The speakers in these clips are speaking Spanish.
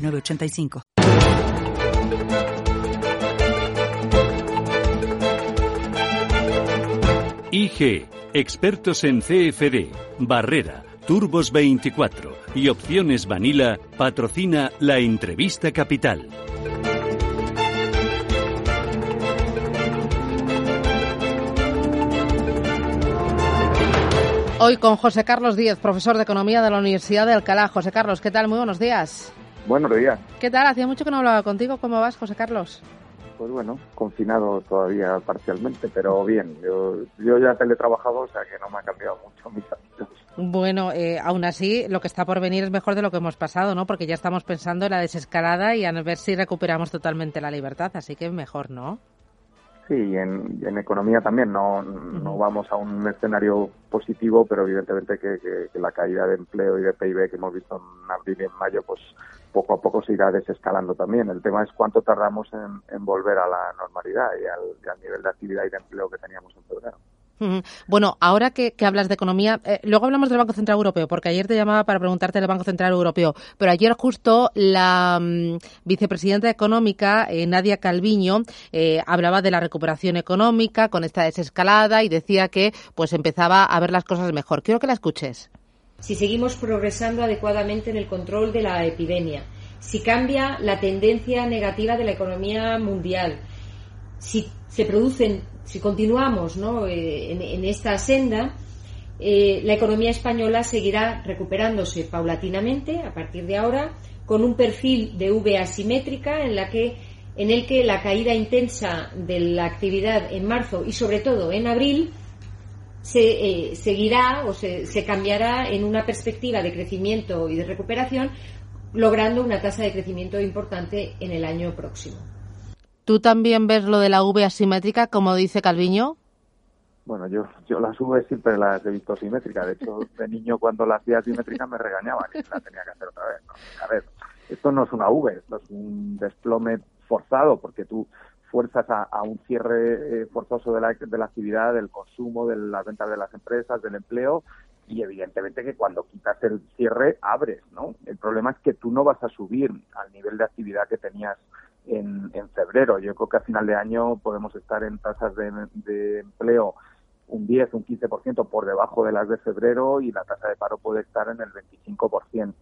906985. IG, expertos en CFD, Barrera, Turbos 24 y Opciones Vanilla patrocina la entrevista capital. Hoy con José Carlos Díez, profesor de Economía de la Universidad de Alcalá. José Carlos, ¿qué tal? Muy buenos días. Buenos días. ¿Qué tal? Hacía mucho que no hablaba contigo. ¿Cómo vas, José Carlos? Pues bueno, confinado todavía parcialmente, pero bien. Yo, yo ya teletrabajado, o sea que no me ha cambiado mucho mis hábitos. Bueno, eh, aún así, lo que está por venir es mejor de lo que hemos pasado, ¿no? Porque ya estamos pensando en la desescalada y a ver si recuperamos totalmente la libertad, así que mejor, ¿no? Sí, y en, en economía también no, no vamos a un escenario positivo, pero evidentemente que, que, que, la caída de empleo y de PIB que hemos visto en abril y en mayo, pues poco a poco se irá desescalando también. El tema es cuánto tardamos en, en volver a la normalidad y al, y al nivel de actividad y de empleo que teníamos en febrero. Bueno, ahora que, hablas de economía, eh, luego hablamos del Banco Central Europeo, porque ayer te llamaba para preguntarte del Banco Central Europeo, pero ayer justo la mm, vicepresidenta económica, eh, Nadia Calviño, eh, hablaba de la recuperación económica con esta desescalada y decía que pues empezaba a ver las cosas mejor. Quiero que la escuches. Si seguimos progresando adecuadamente en el control de la epidemia, si cambia la tendencia negativa de la economía mundial, si se producen si continuamos ¿no? eh, en, esta senda, eh, la economía española seguirá recuperándose paulatinamente a partir de ahora con un perfil de V asimétrica en, en el que la caída intensa de la actividad en marzo y sobre todo en abril se eh, seguirá o se cambiará en una perspectiva de crecimiento y de recuperación, logrando una tasa de crecimiento importante en el año próximo. ¿Tú también ves lo de la V asimétrica, como dice Calviño? Bueno, yo, yo las V siempre las he visto simétricas. De hecho, de niño cuando las hacía simétricas me regañaban y la tenía que hacer otra vez. A ver, esto no es una V, esto es un desplome forzado porque tú fuerzas a, a un cierre eh, forzoso de la, de la actividad, del consumo, de las ventas de las empresas, del empleo y evidentemente que cuando quitas el cierre abres, ¿no? El problema es que tú no vas a subir al nivel de actividad que tenías en, en febrero. Yo creo que a final de año podemos estar en tasas de, empleo un 10, un 15% por debajo de las de febrero y la tasa de paro puede estar en el 25%.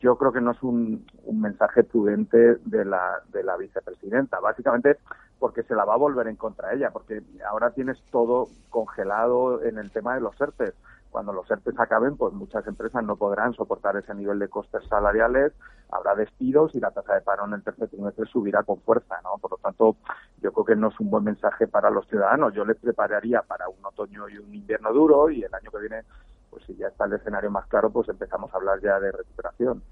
Yo creo que no es un, un mensaje prudente de la, de la vicepresidenta, básicamente porque se la va a volver en contra ella, porque ahora tienes todo congelado en el tema de los ERTES cuando los ERTES acaben, pues muchas empresas no podrán soportar ese nivel de costes salariales, habrá despidos y la tasa de paro en el tercer trimestre subirá con fuerza, ¿no? Por lo tanto, yo creo que no es un buen mensaje para los ciudadanos. Yo les prepararía para un otoño y un invierno duro y el año que viene pues si ya está el escenario más claro, pues empezamos a hablar ya de recuperación.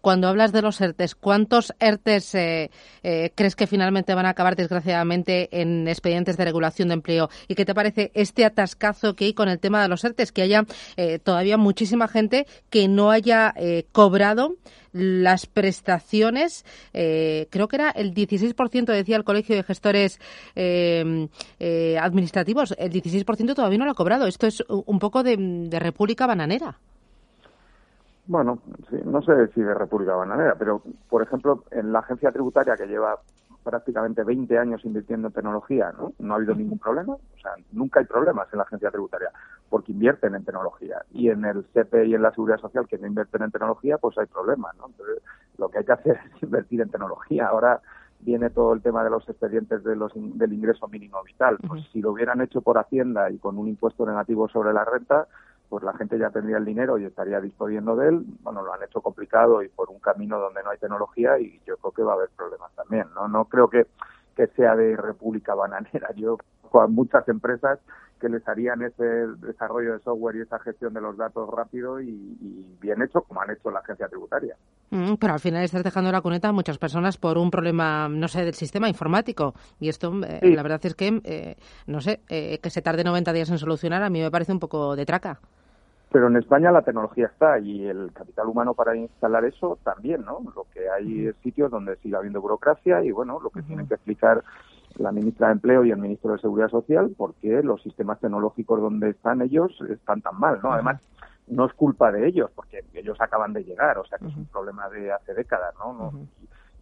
Cuando hablas de los ERTES, ¿cuántos ERTES eh, eh, crees que finalmente van a acabar, desgraciadamente, en expedientes de regulación de empleo? ¿Y qué te parece este atascazo que hay con el tema de los ERTES? Que haya eh, todavía muchísima gente que no haya eh, cobrado las prestaciones, eh, creo que era el 16%, decía el Colegio de Gestores eh, eh, Administrativos, el 16% todavía no lo ha cobrado. Esto es un poco de, de República Bananera. Bueno, sí, no sé si de República Bananera, pero por ejemplo, en la agencia tributaria que lleva prácticamente 20 años invirtiendo en tecnología, ¿no? No ha habido ningún problema, o sea, nunca hay problemas en la agencia tributaria, porque invierten en tecnología. Y en el CP y en la Seguridad Social, que no invierten en tecnología, pues hay problemas, ¿no? Entonces, lo que hay que hacer es invertir en tecnología. Ahora viene todo el tema de los expedientes de los, del ingreso mínimo vital. Pues si lo hubieran hecho por Hacienda y con un impuesto negativo sobre la renta, pues la gente ya tendría el dinero y estaría disponiendo de él. Bueno, lo han hecho complicado y por un camino donde no hay tecnología y yo creo que va a haber problemas también. No, no creo que, que sea de República Bananera. Yo con muchas empresas que les harían ese desarrollo de software y esa gestión de los datos rápido y, bien hecho, como han hecho la agencia tributaria. Mm, pero al final estás dejando la cuneta a muchas personas por un problema, no sé, del sistema informático. Y esto, eh, la verdad es que, eh, no sé, eh, que se tarde 90 días en solucionar, a mí me parece un poco de traca. Pero en España la tecnología está y el capital humano para instalar eso también, ¿no? Lo que hay es sitios donde sigue habiendo burocracia y, bueno, lo que tienen que explicar la ministra de Empleo y el ministro de Seguridad Social porque los sistemas tecnológicos donde están ellos están tan mal, ¿no? Además, no es culpa de ellos porque ellos acaban de llegar, o sea que es un problema de hace décadas, ¿no?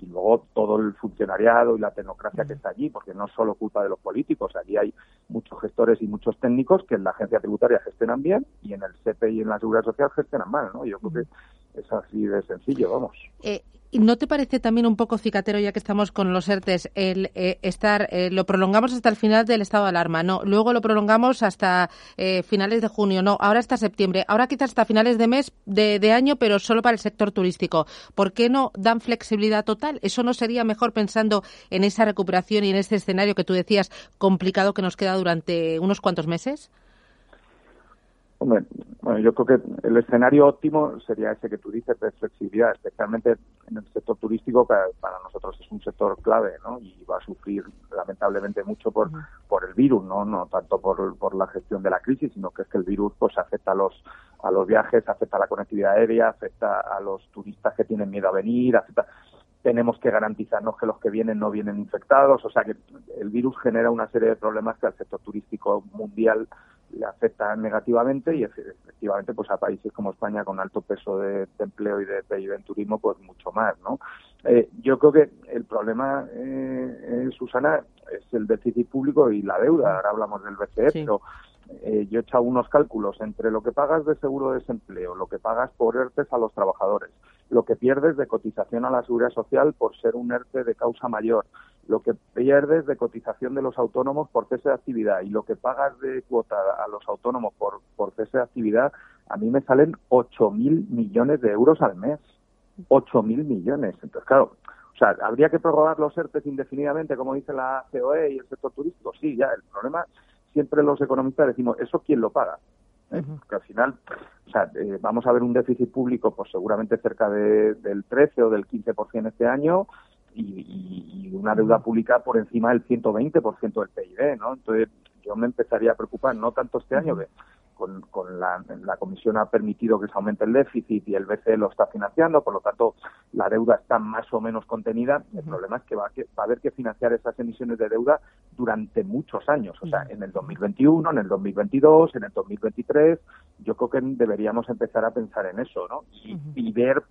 y, luego todo el funcionariado y la tecnocracia que está allí, porque no es solo culpa de los políticos, allí hay muchos gestores y muchos técnicos que en la agencia tributaria gestionan bien y en el CP y en la Seguridad Social gestionan mal, ¿no? Yo creo que es así de sencillo, vamos. Eh, ¿No te parece también un poco cicatero, ya que estamos con los ERTES, el eh, estar, eh, lo prolongamos hasta el final del estado de alarma, no, luego lo prolongamos hasta eh, finales de junio, no, ahora hasta septiembre, ahora quizás hasta finales de mes, de, de, año, pero solo para el sector turístico? ¿Por qué no dan flexibilidad total? ¿Eso no sería mejor pensando en esa recuperación y en ese escenario que tú decías complicado que nos queda durante unos cuantos meses? Hombre, bueno, yo creo que el escenario óptimo sería ese que tú dices de flexibilidad, especialmente en el sector turístico, que para nosotros es un sector clave, ¿no? Y va a sufrir lamentablemente mucho por, por el virus, ¿no? No tanto por, por la gestión de la crisis, sino que es que el virus pues afecta a los a los viajes, afecta a la conectividad aérea, afecta a los turistas que tienen miedo a venir, afecta tenemos que garantizarnos que los que vienen no vienen infectados, o sea que el virus genera una serie de problemas que al sector turístico mundial le afectan negativamente y efectivamente pues a países como España con alto peso de, empleo y de PIB en turismo pues mucho más no eh, yo creo que el problema eh, Susana es el déficit público y la deuda. Ahora hablamos del BCE pero eh, yo he echado unos cálculos. Entre lo que pagas de seguro de desempleo, lo que pagas por ERTES a los trabajadores, lo que pierdes de cotización a la seguridad social por ser un ERTE de causa mayor, lo que pierdes de cotización de los autónomos por cese de actividad y lo que pagas de cuota a los autónomos por, por cese de actividad, a mí me salen 8.000 millones de euros al mes. 8.000 millones. Entonces, claro, o sea, ¿habría que prorrogar los ERTES indefinidamente, como dice la COE y el sector turístico? Sí, ya, el problema siempre los economistas decimos, ¿eso quién lo paga? ¿Eh? Porque al final, o sea, eh, vamos a ver un déficit público, pues seguramente cerca de, del 13 o del 15% este año y, y, una deuda pública por encima del 120% del PIB, ¿no? Entonces, yo me empezaría a preocupar, no tanto este año, que con, con la, la, Comisión ha permitido que se aumente el déficit y el BCE lo está financiando, por lo tanto la deuda está más o menos contenida. El problema es que va, a haber que financiar esas emisiones de deuda durante muchos años, o sea, en el 2021, en el 2022, en el 2023. Yo creo que deberíamos empezar a pensar en eso, ¿no? Y, y ver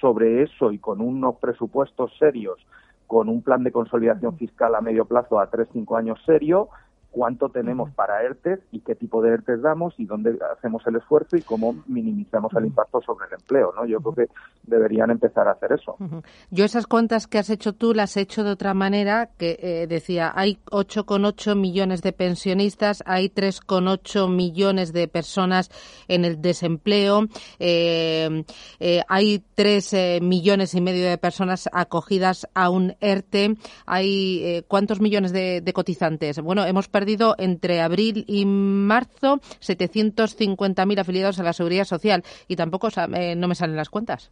sobre eso y con unos presupuestos serios, con un plan de consolidación fiscal a medio plazo a tres, cinco años serio, cuánto tenemos para ERTES y qué tipo de ERTES damos y dónde hacemos el esfuerzo y cómo minimizamos el impacto sobre el empleo, ¿no? Yo creo que deberían empezar a hacer eso. Yo esas cuentas que has hecho tú las he hecho de otra manera, que eh, decía, hay 8,8 millones de pensionistas, hay 3,8 millones de personas en el desempleo, eh, eh, hay 3 millones y medio de personas acogidas a un ERTE, hay ¿cuántos millones de, de cotizantes? Bueno, hemos perdido entre abril y marzo 750.000 afiliados a la Seguridad Social y tampoco eh, no me salen las cuentas.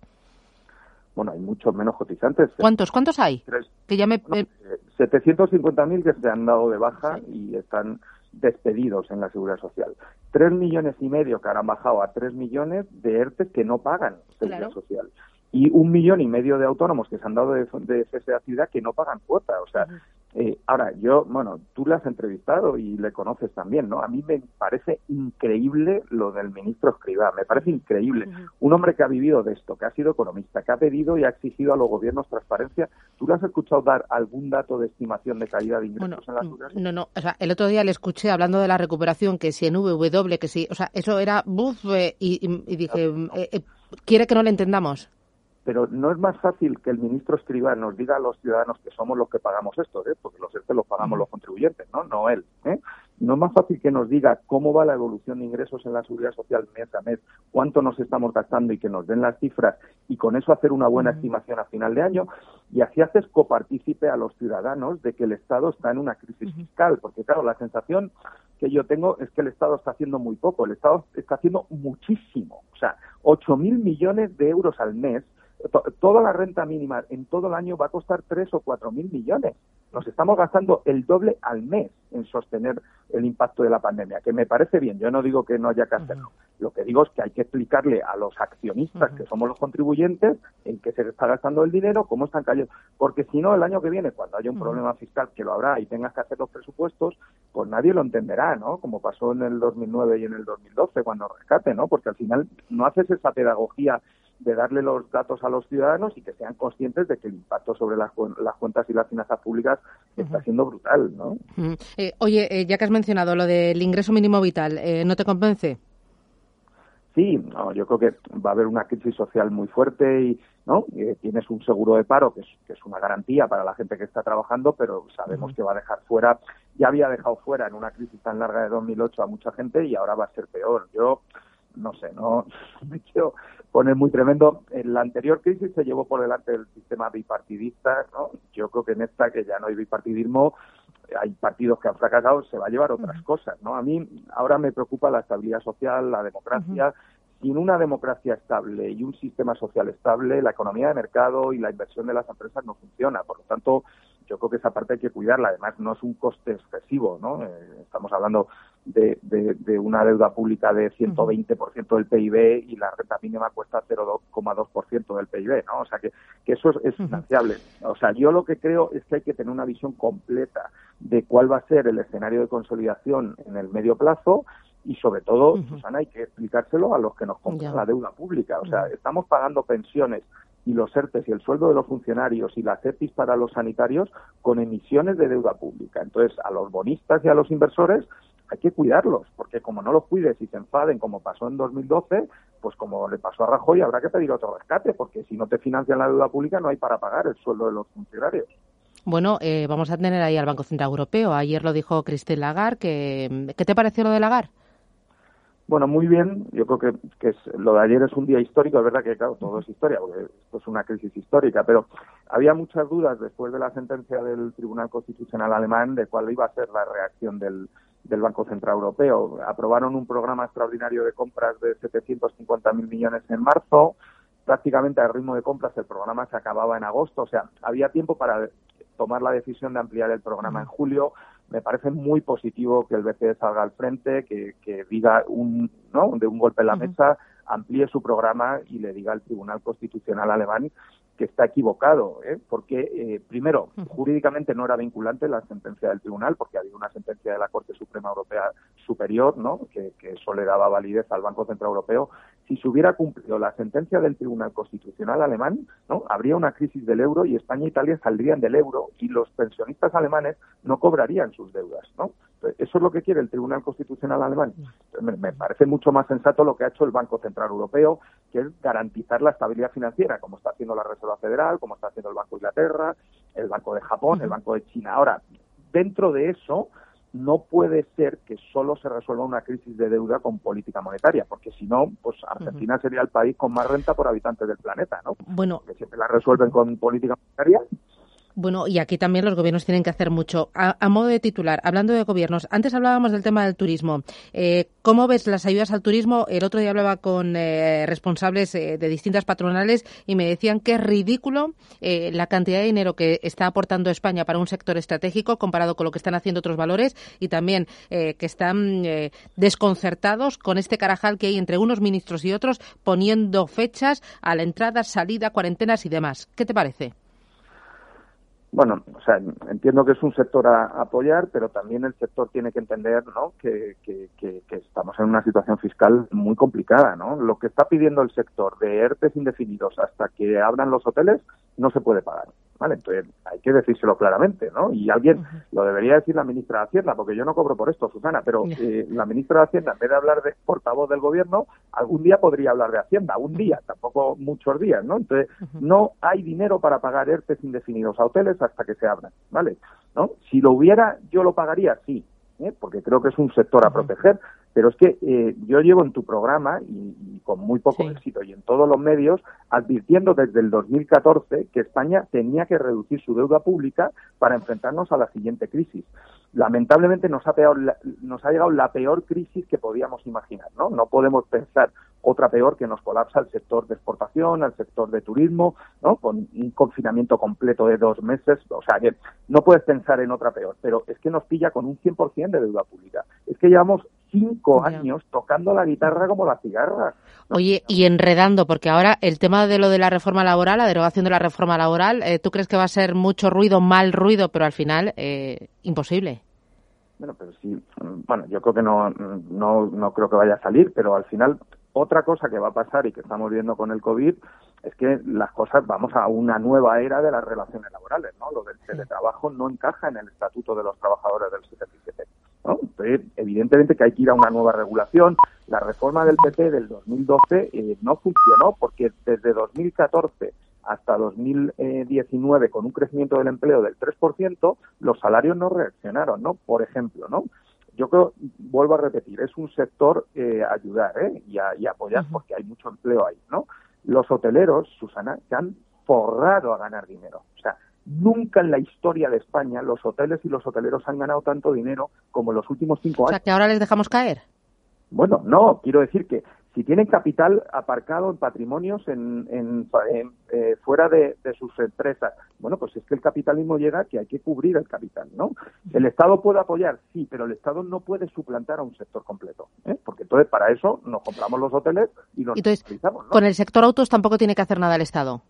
Bueno, hay muchos menos cotizantes. ¿Cuántos? ¿Cuántos hay? Que ya me... 750.000 que se han dado de baja y están despedidos en la seguridad social. Tres millones y medio que ahora han bajado a tres millones de ERTES que no pagan seguridad social. Y un millón y medio de autónomos que se han dado de, de cese de actividad que no pagan cuota. O sea, eh, ahora, yo, bueno, tú le has entrevistado y le conoces también, ¿no? A mí me parece increíble lo del ministro Escribá, me parece increíble. Un hombre que ha vivido de esto, que ha sido economista, que ha pedido y ha exigido a los gobiernos transparencia. ¿Tú le has escuchado dar algún dato de estimación de caída de ingresos en la seguridad? No, no, o sea, el otro día le escuché hablando de la recuperación, que si en VW, que si, o sea, eso era buf, eh, y, dije, eh, ¿quiere que no le entendamos? Pero no es más fácil que el ministro escriba nos diga a los ciudadanos que somos los que pagamos esto, ¿eh? porque los ERTE los pagamos los contribuyentes, ¿no? No él. ¿eh? no es más fácil que nos diga cómo va la evolución de ingresos en la seguridad social mes a mes, cuánto nos estamos gastando y que nos den las cifras y con eso hacer una buena estimación a final de año y así haces copartícipe a los ciudadanos de que el Estado está en una crisis fiscal, porque claro, la sensación que yo tengo es que el Estado está haciendo muy poco, el Estado está haciendo muchísimo, o sea, 8.000 millones de euros al mes toda la renta mínima en todo el año va a costar 3 o 4 mil millones. Nos estamos gastando el doble al mes en sostener el impacto de la pandemia, que me parece bien. Yo no digo que no haya que hacerlo. Lo que digo es que hay que explicarle a los accionistas, que somos los contribuyentes, en qué se está gastando el dinero, cómo están cayendo. Porque si no, el año que viene, cuando haya un problema fiscal, que lo habrá, y tengas que hacer los presupuestos, pues nadie lo entenderá, ¿no? Como pasó en el 2009 y en el 2012, cuando rescate, ¿no? Porque al final no haces esa pedagogía de darle los datos a los ciudadanos y que sean conscientes de que el impacto sobre las, cuentas y las finanzas públicas está siendo brutal, ¿no? Eh, oye, eh, ya que has mencionado lo del ingreso mínimo vital, eh, ¿no te convence? Sí, no, yo creo que va a haber una crisis social muy fuerte y no tienes un seguro de paro que es, que es una garantía para la gente que está trabajando, pero sabemos que va a dejar fuera, ya había dejado fuera en una crisis tan larga de 2008 a mucha gente y ahora va a ser peor. Yo no sé, no me quiero poner muy tremendo. En la anterior crisis se llevó por delante el sistema bipartidista, ¿no? Yo creo que en esta, que ya no hay bipartidismo, hay partidos que han fracasado, se va a llevar otras cosas, ¿no? A mí ahora me preocupa la estabilidad social, la democracia. Sin una democracia estable y un sistema social estable, la economía de mercado y la inversión de las empresas no funciona. Por lo tanto, yo creo que esa parte hay que cuidarla. Además, no es un coste excesivo, ¿no? Eh, estamos hablando de, de, una deuda pública de 120% del PIB y la renta mínima cuesta 0,2% del PIB, ¿no? O sea, que, que eso es, financiable. O sea, yo lo que creo es que hay que tener una visión completa de cuál va a ser el escenario de consolidación en el medio plazo y sobre todo, Susana, hay que explicárselo a los que nos compran la deuda pública. O sea, estamos pagando pensiones y los ERTES y el sueldo de los funcionarios y las EPIs para los sanitarios con emisiones de deuda pública. Entonces, a los bonistas y a los inversores hay que cuidarlos, porque como no los cuides y se enfaden como pasó en 2012, pues como le pasó a Rajoy, habrá que pedir otro rescate, porque si no te financian la deuda pública no hay para pagar el sueldo de los funcionarios. Bueno, eh, vamos a tener ahí al Banco Central Europeo. Ayer lo dijo Christine Lagarde. Que, ¿Qué te pareció lo de Lagarde? Bueno, muy bien. Yo creo que, que lo de ayer es un día histórico. Es verdad que, claro, todo es historia, porque esto es una crisis histórica, pero había muchas dudas después de la sentencia del Tribunal Constitucional alemán de cuál iba a ser la reacción del, del Banco Central Europeo. Aprobaron un programa extraordinario de compras de 750.000 millones en marzo. Prácticamente al ritmo de compras el programa se acababa en agosto. O sea, había tiempo para tomar la decisión de ampliar el programa en julio me parece muy positivo que el BCE salga al frente, que, diga un, ¿no? de un golpe en la mesa, amplíe su programa y le diga al Tribunal Constitucional alemán que está equivocado, ¿eh? porque, eh, primero, jurídicamente no era vinculante la sentencia del tribunal, porque había una sentencia de la Corte Suprema Europea superior, ¿no? que, que eso le daba validez al Banco Central Europeo, si se hubiera cumplido la sentencia del Tribunal Constitucional alemán, ¿no? habría una crisis del euro y España e Italia saldrían del euro y los pensionistas alemanes no cobrarían sus deudas. ¿no? Eso es lo que quiere el Tribunal Constitucional alemán. Me, parece mucho más sensato lo que ha hecho el Banco Central Europeo, que es garantizar la estabilidad financiera, como está haciendo la Reserva Federal, como está haciendo el Banco de Inglaterra, el Banco de Japón, el Banco de China. Ahora, dentro de eso, no puede ser que solo se resuelva una crisis de deuda con política monetaria, porque si no, pues Argentina sería el país con más renta por habitante del planeta, ¿no? Bueno, que siempre la resuelven con política monetaria bueno, y aquí también los gobiernos tienen que hacer mucho. A, modo de titular, hablando de gobiernos, antes hablábamos del tema del turismo. Eh, ¿Cómo ves las ayudas al turismo? El otro día hablaba con eh, responsables eh, de distintas patronales y me decían que es ridículo la cantidad de dinero que está aportando España para un sector estratégico comparado con lo que están haciendo otros valores y también que están desconcertados con este carajal que hay entre unos ministros y otros poniendo fechas a la entrada, salida, cuarentenas y demás. ¿Qué te parece? Bueno, o sea, entiendo que es un sector a, apoyar, pero también el sector tiene que entender, ¿no? Que, que, que, estamos en una situación fiscal muy complicada, ¿no? Lo que está pidiendo el sector de ERTES indefinidos hasta que abran los hoteles no se puede pagar. ¿Vale? Entonces hay que decírselo claramente, ¿no? Y alguien lo debería decir la ministra de Hacienda, porque yo no cobro por esto, Susana, pero eh, la ministra de Hacienda, en vez de hablar de portavoz del gobierno, algún día podría hablar de Hacienda, un día, tampoco muchos días, ¿no? Entonces no hay dinero para pagar ERTES indefinidos a hoteles hasta que se abran, ¿vale? ¿No? Si lo hubiera, yo lo pagaría, sí, ¿eh? porque creo que es un sector a proteger, pero es que eh, yo llevo en tu programa, y, con muy poco éxito, y en todos los medios, advirtiendo desde el 2014 que España tenía que reducir su deuda pública para enfrentarnos a la siguiente crisis. Lamentablemente nos ha, nos ha llegado la peor crisis que podíamos imaginar, ¿no? No podemos pensar otra peor que nos colapsa el sector de exportación, al sector de turismo, ¿no? Con un confinamiento completo de dos meses, o sea que no puedes pensar en otra peor, pero es que nos pilla con un 100% de deuda pública. Es que llevamos cinco años tocando la guitarra como la cigarra. Oye, y enredando, porque ahora el tema de lo de la reforma laboral, la derogación de la reforma laboral, eh, ¿tú crees que va a ser mucho ruido, mal ruido, pero al final eh, imposible? Bueno, pero sí, bueno, yo creo que no, no, no creo que vaya a salir, pero al final otra cosa que va a pasar y que estamos viendo con el COVID es que las cosas, vamos a una nueva era de las relaciones laborales, ¿no? Lo del teletrabajo no encaja en el estatuto de los trabajadores del 77. ¿no? Entonces, evidentemente que hay que ir a una nueva regulación. La reforma del PP del 2012 eh, no funcionó porque desde 2014 hasta 2019 con un crecimiento del empleo del 3%, los salarios no reaccionaron, ¿no? Por ejemplo, ¿no? Yo creo, vuelvo a repetir, es un sector eh, ayudar ¿eh? y, apoyar porque hay mucho empleo ahí, ¿no? Los hoteleros, Susana, se han forrado a ganar dinero. O sea, nunca en la historia de España los hoteles y los hoteleros han ganado tanto dinero como en los últimos cinco años. O sea, que ahora les dejamos caer. Bueno, no, quiero decir que si tienen capital aparcado en patrimonios en, eh, fuera de, sus empresas, bueno, pues es que el capitalismo llega que hay que cubrir el capital, ¿no? El Estado puede apoyar, sí, pero el Estado no puede suplantar a un sector completo, ¿eh? porque entonces para eso nos compramos los hoteles y nos entonces, Con el sector autos tampoco tiene que hacer nada el Estado.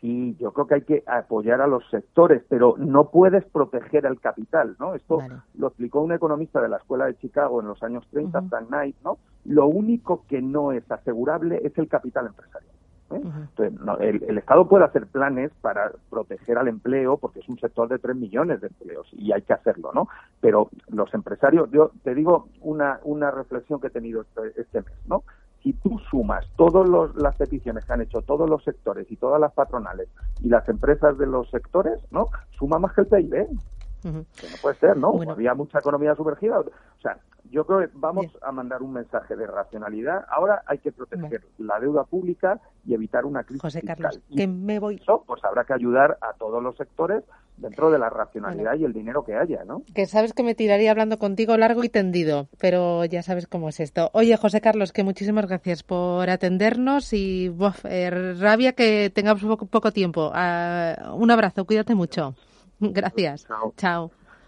Sí, yo creo que hay que apoyar a los sectores, pero no puedes proteger al capital, ¿no? Esto lo explicó un economista de la Escuela de Chicago en los años 30, Frank Knight, ¿no? Lo único que no es asegurable es el capital empresarial. ¿eh? Entonces, el, Estado puede hacer planes para proteger al empleo, porque es un sector de 3 millones de empleos y hay que hacerlo, ¿no? Pero los empresarios, yo te digo una, una reflexión que he tenido este, este mes, ¿no? Si tú sumas todas las peticiones que han hecho todos los sectores y todas las patronales y las empresas de los sectores, ¿no? Suma más que el PIB. Que no puede ser, ¿no? Había mucha economía sumergida. O sea, yo creo que vamos a mandar un mensaje de racionalidad. Ahora hay que proteger la deuda pública y evitar una crisis José Carlos, que me voy. Eso, pues habrá que ayudar a todos los sectores dentro de la racionalidad y el dinero que haya, ¿no? Que sabes que me tiraría hablando contigo largo y tendido, pero ya sabes cómo es esto. Oye, José Carlos, que muchísimas gracias por atendernos y eh, rabia que tengamos poco, poco tiempo. Ah, un abrazo, cuídate mucho. Gracias. Chao.